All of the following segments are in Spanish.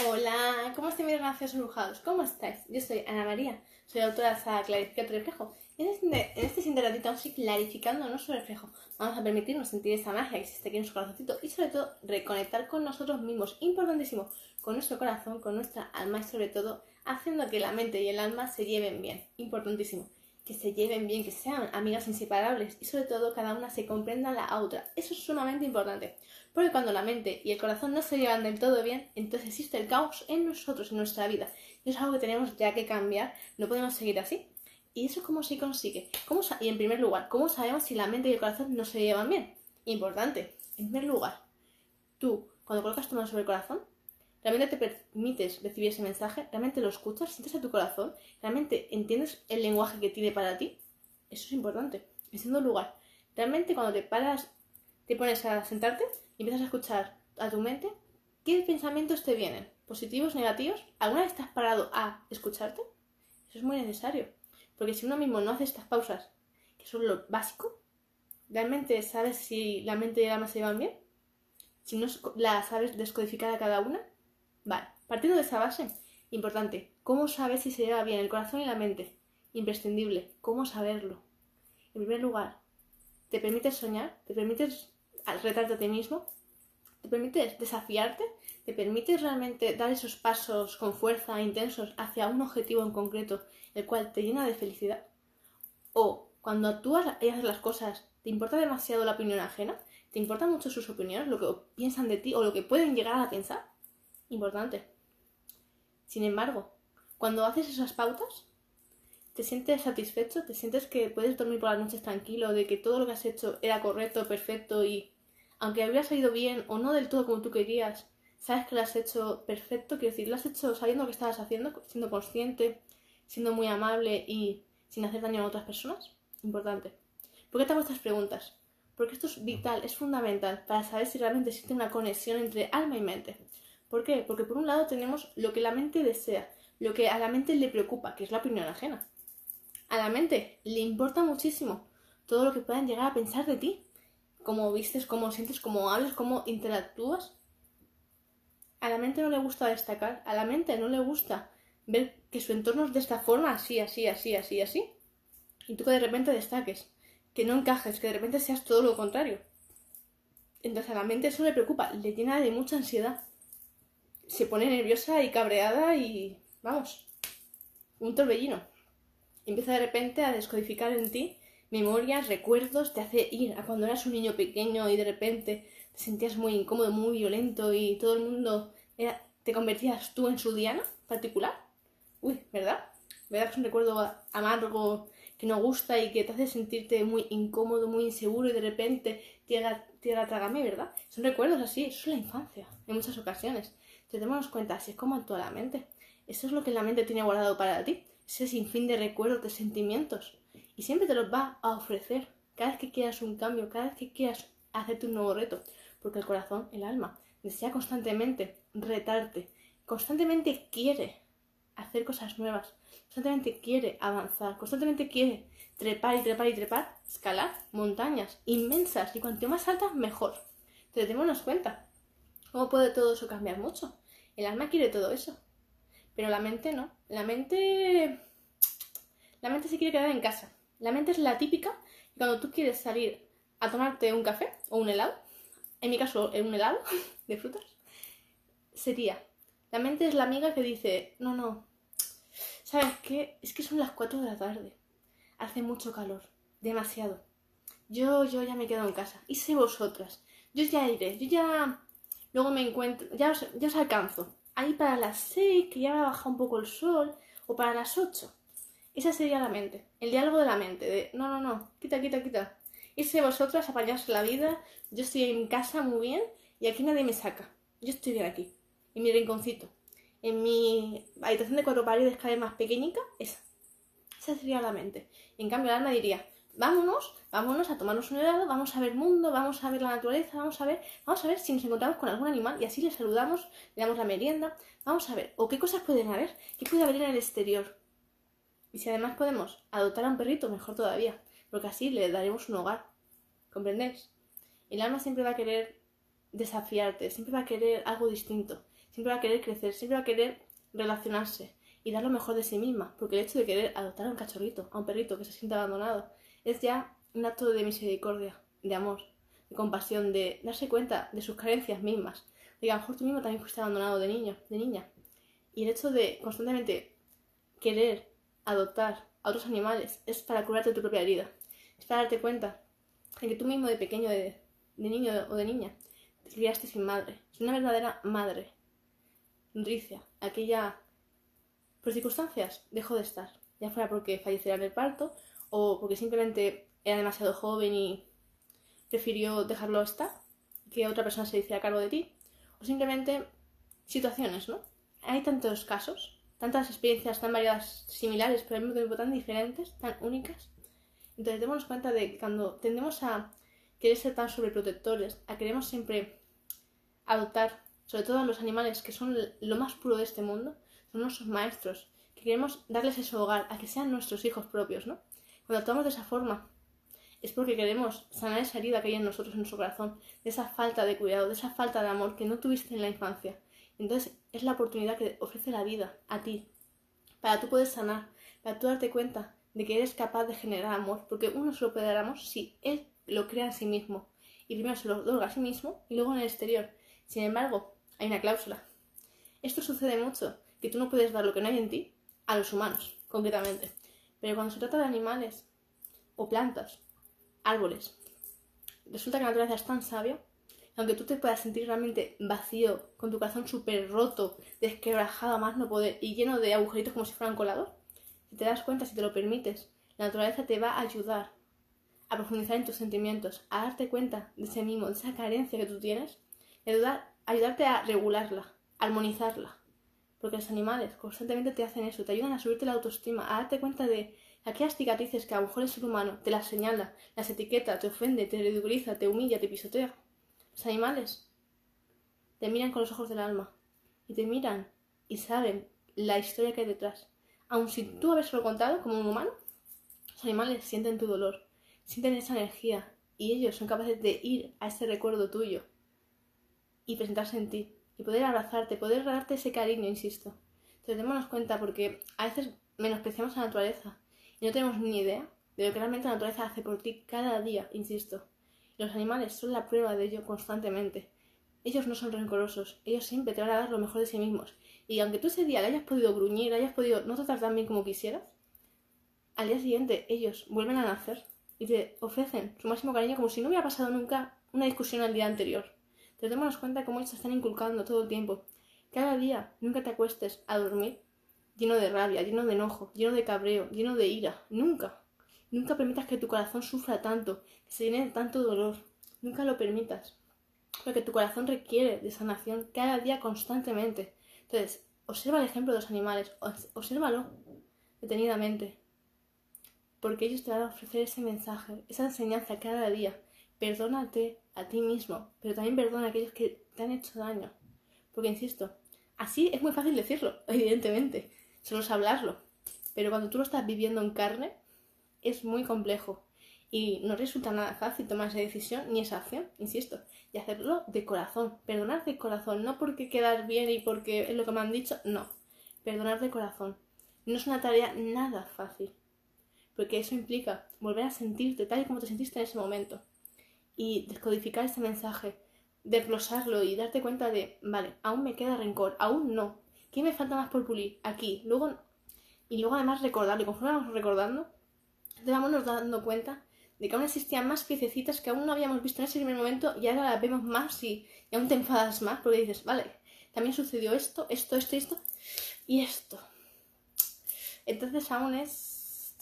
Hola, ¿cómo estáis mis graciosos embrujados? ¿Cómo estáis? Yo soy Ana María, soy autora de esa Clarifica tu reflejo. En este, en este siguiente ratito vamos a ir clarificando nuestro reflejo. Vamos a permitirnos sentir esa magia que existe aquí en nuestro corazoncito y sobre todo reconectar con nosotros mismos, importantísimo, con nuestro corazón, con nuestra alma y sobre todo haciendo que la mente y el alma se lleven bien, importantísimo que se lleven bien, que sean amigas inseparables y sobre todo cada una se comprenda la otra. Eso es sumamente importante. Porque cuando la mente y el corazón no se llevan del todo bien, entonces existe el caos en nosotros, en nuestra vida. Y es algo que tenemos ya que cambiar. No podemos seguir así. ¿Y eso cómo se consigue? ¿Cómo y en primer lugar, ¿cómo sabemos si la mente y el corazón no se llevan bien? Importante. En primer lugar, tú, cuando colocas tu mano sobre el corazón, ¿Realmente te permites recibir ese mensaje? ¿Realmente lo escuchas? ¿Sientes a tu corazón? ¿Realmente entiendes el lenguaje que tiene para ti? Eso es importante. En segundo lugar, ¿realmente cuando te paras, te pones a sentarte y empiezas a escuchar a tu mente, qué pensamientos te vienen? ¿Positivos, negativos? ¿Alguna vez estás parado a escucharte? Eso es muy necesario. Porque si uno mismo no hace estas pausas, que son lo básico, ¿realmente sabes si la mente y el alma se llevan bien? Si no la sabes descodificar a cada una, Vale, partiendo de esa base, importante, ¿cómo sabes si se lleva bien el corazón y la mente? Imprescindible, ¿cómo saberlo? En primer lugar, ¿te permites soñar? ¿Te permites retarte a ti mismo? ¿Te permites desafiarte? ¿Te permites realmente dar esos pasos con fuerza, intensos, hacia un objetivo en concreto, el cual te llena de felicidad? ¿O cuando actúas y haces las cosas, ¿te importa demasiado la opinión ajena? ¿Te importan mucho sus opiniones, lo que piensan de ti o lo que pueden llegar a pensar? Importante. Sin embargo, cuando haces esas pautas, te sientes satisfecho, te sientes que puedes dormir por las noches tranquilo, de que todo lo que has hecho era correcto, perfecto y aunque hubiera salido bien o no del todo como tú querías, sabes que lo has hecho perfecto, quiero decir, lo has hecho sabiendo lo que estabas haciendo, siendo consciente, siendo muy amable y sin hacer daño a otras personas. Importante. ¿Por qué te hago estas preguntas? Porque esto es vital, es fundamental para saber si realmente existe una conexión entre alma y mente. ¿Por qué? Porque por un lado tenemos lo que la mente desea, lo que a la mente le preocupa, que es la opinión ajena. A la mente le importa muchísimo todo lo que puedan llegar a pensar de ti, cómo vistes, cómo sientes, cómo hablas, cómo interactúas. A la mente no le gusta destacar, a la mente no le gusta ver que su entorno es de esta forma, así, así, así, así, así. Y tú que de repente destaques, que no encajes, que de repente seas todo lo contrario. Entonces a la mente eso le preocupa, le llena de mucha ansiedad se pone nerviosa y cabreada y vamos, un torbellino. Empieza de repente a descodificar en ti memorias, recuerdos, te hace ir a cuando eras un niño pequeño y de repente te sentías muy incómodo, muy violento y todo el mundo te convertías tú en su diana particular. Uy, ¿verdad? ¿Verdad que es un recuerdo amargo que no gusta y que te hace sentirte muy incómodo, muy inseguro y de repente tierra, tierra trágame, ¿verdad? Son recuerdos así, eso es la infancia, en muchas ocasiones. Te démonos cuenta, así es como actúa la mente. Eso es lo que la mente tiene guardado para ti, ese sinfín de recuerdos, de sentimientos. Y siempre te los va a ofrecer cada vez que quieras un cambio, cada vez que quieras hacerte un nuevo reto. Porque el corazón, el alma, desea constantemente retarte, constantemente quiere hacer cosas nuevas, constantemente quiere avanzar, constantemente quiere trepar y trepar y trepar, escalar montañas inmensas y cuanto más altas mejor. Te démonos cuenta. ¿Cómo puede todo eso cambiar mucho? El alma quiere todo eso. Pero la mente no. La mente. La mente se quiere quedar en casa. La mente es la típica. Y cuando tú quieres salir a tomarte un café o un helado, en mi caso, un helado de frutas, sería. La mente es la amiga que dice: No, no. ¿Sabes qué? Es que son las 4 de la tarde. Hace mucho calor. Demasiado. Yo, yo ya me quedo en casa. Y sé vosotras. Yo ya iré. Yo ya Luego me encuentro, ya os, ya alcanzo. Ahí para las 6, que ya me ha bajado un poco el sol, o para las 8. Esa sería la mente, el diálogo de la mente, de no, no, no, quita, quita, quita. Irse vosotras, apañaros la vida, yo estoy en casa muy bien y aquí nadie me saca. Yo estoy bien aquí, en mi rinconcito. En mi habitación de cuatro paredes cada vez más pequeñita, esa. Esa sería la mente. En cambio, el alma diría, vámonos, vámonos a tomarnos un helado, vamos a ver mundo, vamos a ver la naturaleza, vamos a ver, vamos a ver si nos encontramos con algún animal y así le saludamos, le damos la merienda, vamos a ver, o qué cosas pueden haber, qué puede haber en el exterior. Y si además podemos adoptar a un perrito, mejor todavía, porque así le daremos un hogar. ¿Comprendéis? El alma siempre va a querer desafiarte, siempre va a querer algo distinto, siempre va a querer crecer, siempre va a querer relacionarse y dar lo mejor de sí misma, porque el hecho de querer adoptar a un cachorrito, a un perrito que se siente abandonado, es ya un acto de misericordia, de amor, de compasión, de darse cuenta de sus carencias mismas, de que a lo mejor tú mismo también fuiste abandonado de niño, de niña. Y el hecho de constantemente querer adoptar a otros animales es para curarte tu propia herida, es para darte cuenta de que tú mismo de pequeño, de, de niño o de niña, te criaste sin madre, sin una verdadera madre, nutricia, aquella por circunstancias dejó de estar, ya fuera porque falleciera en el parto o porque simplemente era demasiado joven y prefirió dejarlo estar, que otra persona se hiciera cargo de ti, o simplemente situaciones, ¿no? Hay tantos casos, tantas experiencias tan variadas, similares, pero al mismo tiempo tan diferentes, tan únicas. Entonces, démonos cuenta de que cuando tendemos a querer ser tan sobreprotectores, a queremos siempre adoptar, sobre todo a los animales que son lo más puro de este mundo, son nuestros maestros, que queremos darles ese hogar, a que sean nuestros hijos propios, ¿no? Cuando actuamos de esa forma, es porque queremos sanar esa herida que hay en nosotros, en nuestro corazón, de esa falta de cuidado, de esa falta de amor que no tuviste en la infancia. Entonces es la oportunidad que ofrece la vida a ti, para tú poder sanar, para tú darte cuenta de que eres capaz de generar amor, porque uno solo puede dar amor si él lo crea en sí mismo. Y primero se lo otorga a sí mismo y luego en el exterior. Sin embargo, hay una cláusula. Esto sucede mucho que tú no puedes dar lo que no hay en ti a los humanos, concretamente. Pero cuando se trata de animales o plantas, árboles, resulta que la naturaleza es tan sabia aunque tú te puedas sentir realmente vacío, con tu corazón súper roto, desquebrajado a más no poder y lleno de agujeritos como si fueran colador, si te das cuenta, si te lo permites, la naturaleza te va a ayudar a profundizar en tus sentimientos, a darte cuenta de ese mismo, de esa carencia que tú tienes, y ayudar, ayudarte a regularla, a armonizarla. Porque los animales constantemente te hacen eso, te ayudan a subirte la autoestima, a darte cuenta de aquellas cicatrices que a lo mejor el ser humano te las señala, las etiqueta, te ofende, te ridiculiza, te humilla, te pisotea. Los animales te miran con los ojos del alma y te miran y saben la historia que hay detrás. Aun si tú habérselo contado como un humano, los animales sienten tu dolor, sienten esa energía y ellos son capaces de ir a ese recuerdo tuyo y presentarse en ti y poder abrazarte, poder darte ese cariño, insisto. Entonces démonos cuenta porque a veces menospreciamos la naturaleza y no tenemos ni idea de lo que realmente la naturaleza hace por ti cada día, insisto. Los animales son la prueba de ello constantemente. Ellos no son rencorosos, ellos siempre te van a dar lo mejor de sí mismos. Y aunque tú ese día le hayas podido gruñir, hayas podido no tratar tan bien como quisieras, al día siguiente ellos vuelven a nacer y te ofrecen su máximo cariño como si no hubiera pasado nunca una discusión al día anterior. Te démonos cuenta cómo ellos están inculcando todo el tiempo. Cada día nunca te acuestes a dormir lleno de rabia, lleno de enojo, lleno de cabreo, lleno de ira. Nunca. Nunca permitas que tu corazón sufra tanto, que se llene de tanto dolor. Nunca lo permitas. Porque tu corazón requiere de sanación cada día constantemente. Entonces, observa el ejemplo de los animales, obsérvalo detenidamente. Porque ellos te van a ofrecer ese mensaje, esa enseñanza cada día. Perdónate a ti mismo, pero también perdona a aquellos que te han hecho daño. Porque, insisto, así es muy fácil decirlo, evidentemente, solo es hablarlo. Pero cuando tú lo estás viviendo en carne, es muy complejo. Y no resulta nada fácil tomar esa decisión ni esa acción, insisto, y hacerlo de corazón. Perdonar de corazón, no porque quedar bien y porque es lo que me han dicho, no. Perdonar de corazón. No es una tarea nada fácil, porque eso implica volver a sentirte tal y como te sentiste en ese momento y descodificar ese mensaje, desglosarlo y darte cuenta de, vale, aún me queda rencor, aún no. ¿Qué me falta más por pulir? Aquí, luego. Y luego además recordarlo, y conforme vamos recordando, te vamos dando cuenta de que aún existían más piececitas que aún no habíamos visto en ese primer momento y ahora las vemos más y, aún te enfadas más porque dices, vale, también sucedió esto, esto, esto, esto y esto. Entonces aún es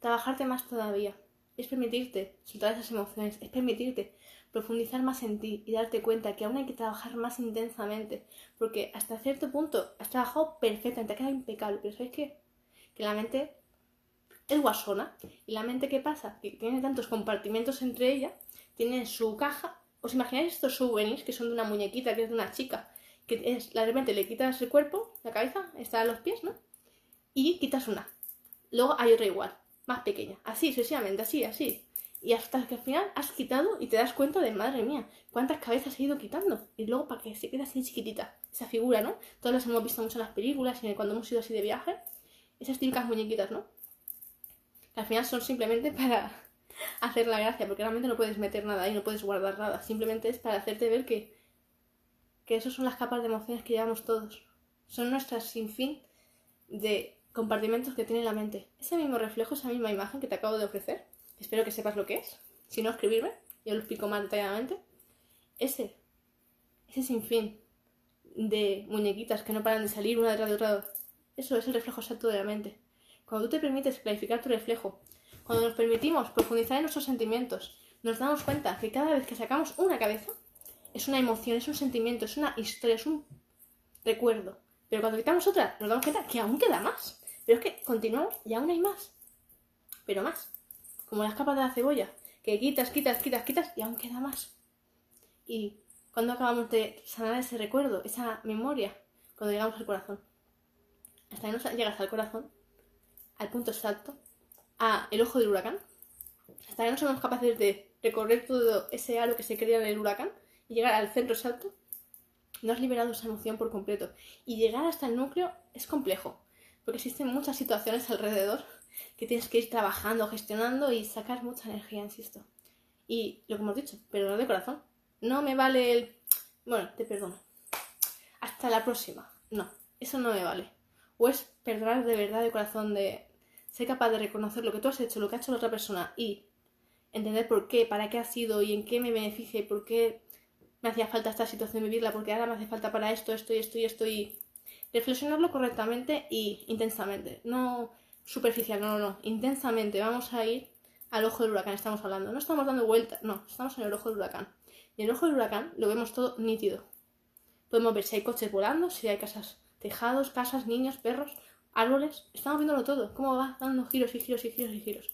trabajarte más todavía es permitirte soltar esas emociones, es permitirte profundizar más en ti y darte cuenta que aún hay que trabajar más intensamente, porque hasta cierto punto has trabajado perfectamente, ha quedado impecable, pero ¿sabes qué? Que la mente es guasona, y la mente ¿qué pasa? Que tiene tantos compartimentos entre ella, tiene su caja, ¿os imagináis estos souvenirs que son de una muñequita, que es de una chica, que es, de repente le quitas el cuerpo, la cabeza, está a los pies, ¿no? Y quitas una. Luego hay otra igual más pequeña. Así, sucesivamente, así, así. Y hasta que al final has quitado y te das cuenta de, madre mía, cuántas cabezas he ido quitando. Y luego para que se quede así chiquitita. esa figura, ¿no? Todas las hemos visto mucho en las películas y cuando hemos ido así de viaje. Esas típicas muñequitas, ¿no? Que al final son simplemente para hacer la gracia, porque realmente no puedes meter nada ahí, no puedes guardar nada. Simplemente es para hacerte ver que, que esas son las capas de emociones que llevamos todos. Son nuestras sinfín de compartimentos que tiene la mente. Ese mismo reflejo, esa misma imagen que te acabo de ofrecer, espero que sepas lo que es. Si no, escribirme, yo lo explico más detalladamente. Ese, ese sinfín de muñequitas que no paran de salir una detrás de otra. Eso es el reflejo exacto de la mente. Cuando tú te permites clarificar tu reflejo, cuando nos permitimos profundizar en nuestros sentimientos, nos damos cuenta que cada vez que sacamos una cabeza, es una emoción, es un sentimiento, es una historia, es un recuerdo. Pero cuando quitamos otra, nos damos cuenta que aún queda más. Pero es que continuamos y aún hay más. Pero más. Como las capas de la cebolla, que quitas, quitas, quitas, quitas y aún queda más. Y cuando acabamos de sanar ese recuerdo, esa memoria, cuando llegamos al corazón. Hasta que no llegas al corazón, al punto exacto, a el ojo del huracán, hasta que no somos capaces de recorrer todo ese halo que se crea en el huracán y llegar al centro exacto, no has liberado esa emoción por completo. Y llegar hasta el núcleo es complejo, porque existen muchas situaciones alrededor que tienes que ir trabajando, gestionando y sacar mucha energía, insisto. Y lo que hemos dicho, perdonar de corazón. No me vale el... Bueno, te perdono. Hasta la próxima. No, eso no me vale. O es perdonar de verdad de corazón, de ser capaz de reconocer lo que tú has hecho, lo que ha hecho la otra persona y entender por qué, para qué ha sido y en qué me beneficia y por qué me hacía falta esta situación vivirla, porque ahora me hace falta para esto, esto y esto y esto y reflexionarlo correctamente y intensamente. No superficial, no, no, no. Intensamente vamos a ir al ojo del huracán, estamos hablando. No estamos dando vueltas, no, estamos en el ojo del huracán. Y en el ojo del huracán lo vemos todo nítido. Podemos ver si hay coches volando, si hay casas, tejados, casas, niños, perros, árboles. Estamos viéndolo todo, cómo va dando giros y giros y giros y giros.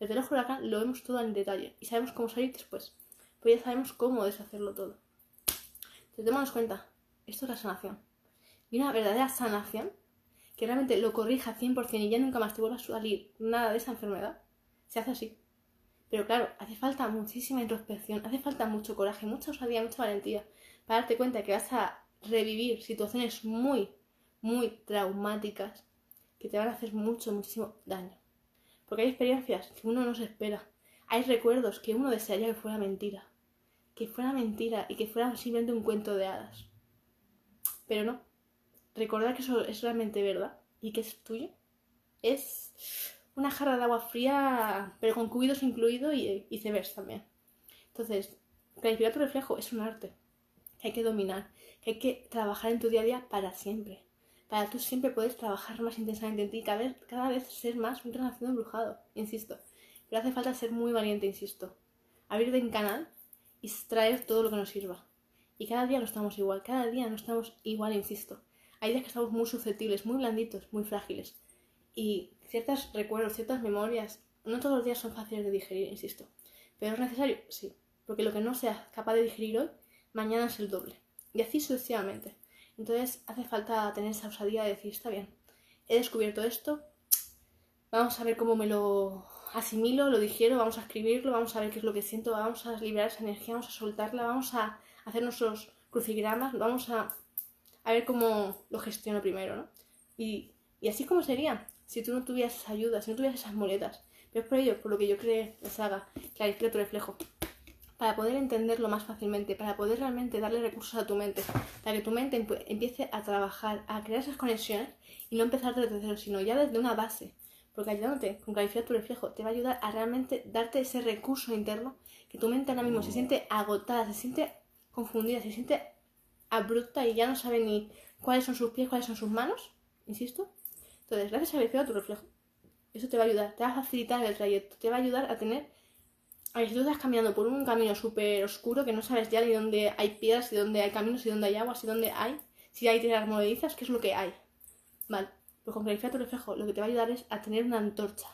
Desde el ojo del huracán lo vemos todo en detalle y sabemos cómo salir después. Pues ya sabemos cómo deshacerlo todo. Entonces démonos cuenta, esto es la sanación. Y una verdadera sanación que realmente lo corrija 100% y ya nunca más te vuelva a salir nada de esa enfermedad, se hace así. Pero claro, hace falta muchísima introspección, hace falta mucho coraje, mucha osadía, mucha valentía para darte cuenta que vas a revivir situaciones muy, muy traumáticas que te van a hacer mucho, muchísimo daño. Porque hay experiencias que uno no se espera. Hay recuerdos que uno desearía que fuera mentira. Que fuera mentira y que fuera simplemente un cuento de hadas. Pero no. Recordar que eso es realmente verdad y que es tuyo es una jarra de agua fría, pero con cubidos incluido y viceversa también. Entonces, clarificar tu reflejo es un arte que hay que dominar, que hay que trabajar en tu día a día para siempre. Para tú siempre puedes trabajar más intensamente en ti, cada vez, cada vez ser más un renacido embrujado, insisto. Pero hace falta ser muy valiente, insisto. Abrir de canal y extraer todo lo que nos sirva. Y cada día no estamos igual, cada día no estamos igual, insisto. Hay días que estamos muy susceptibles, muy blanditos, muy frágiles. Y ciertos recuerdos, ciertas memorias, no todos los días son fáciles de digerir, insisto. Pero es necesario, sí, porque lo que no seas capaz de digerir hoy, mañana es el doble. Y así sucesivamente. Entonces hace falta tener esa osadía de decir, está bien, he descubierto esto, vamos a ver cómo me lo asimilo, lo digiero, vamos a escribirlo, vamos a ver qué es lo que siento, vamos a liberar esa energía, vamos a soltarla, vamos a hacer nuestros crucigramas, vamos a, a ver cómo lo gestiono primero, ¿no? Y, y así como sería, si tú no tuvieras esa ayuda, si no tuvieras esas muletas. Pero es por ello por lo que yo creé la saga, Clarifica tu reflejo. Para poder entenderlo más fácilmente, para poder realmente darle recursos a tu mente, para que tu mente empiece a trabajar, a crear esas conexiones y no empezar desde cero, sino ya desde una base. Porque ayudándote con clarificar tu reflejo te va a ayudar a realmente darte ese recurso interno que tu mente ahora mismo se siente agotada, se siente confundida, se siente abrupta y ya no sabe ni cuáles son sus pies, cuáles son sus manos, insisto, entonces, gracias a ver tu reflejo, eso te va a ayudar, te va a facilitar el trayecto, te va a ayudar a tener. A ver, si tú estás caminando por un camino súper oscuro que no sabes ya ni dónde hay piedras, ni dónde hay caminos, ni dónde hay agua, ni dónde hay, si hay tierras movedizas, ¿qué es lo que hay? Vale, pues con clarificar tu reflejo lo que te va a ayudar es a tener una antorcha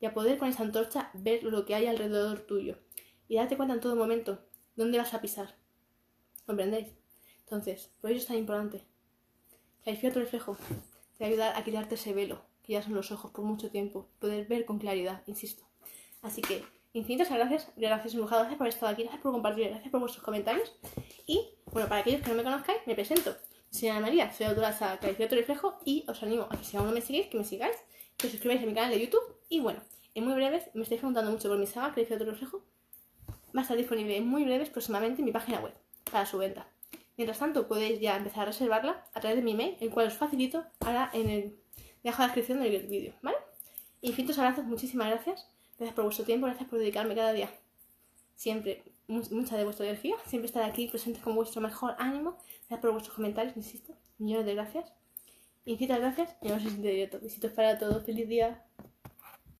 y a poder con esa antorcha ver lo que hay alrededor tuyo y darte cuenta en todo momento dónde vas a pisar. ¿Comprendéis? Entonces, por ello es tan importante. Clarifica tu reflejo te va a ayudar quitarte ese velo que ya son los ojos por mucho tiempo, poder ver con claridad, insisto. Así que, infinitas gracias, gracias embrujados, gracias por estar aquí, gracias por compartir, gracias por vuestros comentarios. Y, bueno, para aquellos que no me conozcáis, me presento. Soy Ana María, soy autora de Clarifica reflejo y os animo a que si aún no me seguís, que me sigáis, que os suscribáis a mi canal de YouTube y bueno, en muy breves, me estáis preguntando mucho por mi saga Clarifica reflejo, va a estar disponible en muy breves próximamente en mi página web para su venta. Mientras tanto, podéis ya empezar a reservarla a través de mi email, el cual os facilito ahora en el debajo de la descripción del vídeo, ¿vale? Infinitos abrazos, muchísimas gracias. Gracias por vuestro tiempo, gracias por dedicarme cada día siempre mucha de vuestra energía, siempre estar aquí presentes con vuestro mejor ánimo. Gracias por vuestros comentarios, insisto. Millones de gracias. Infinitas gracias y nos vemos en el siguiente directo. Besitos para todos, feliz día.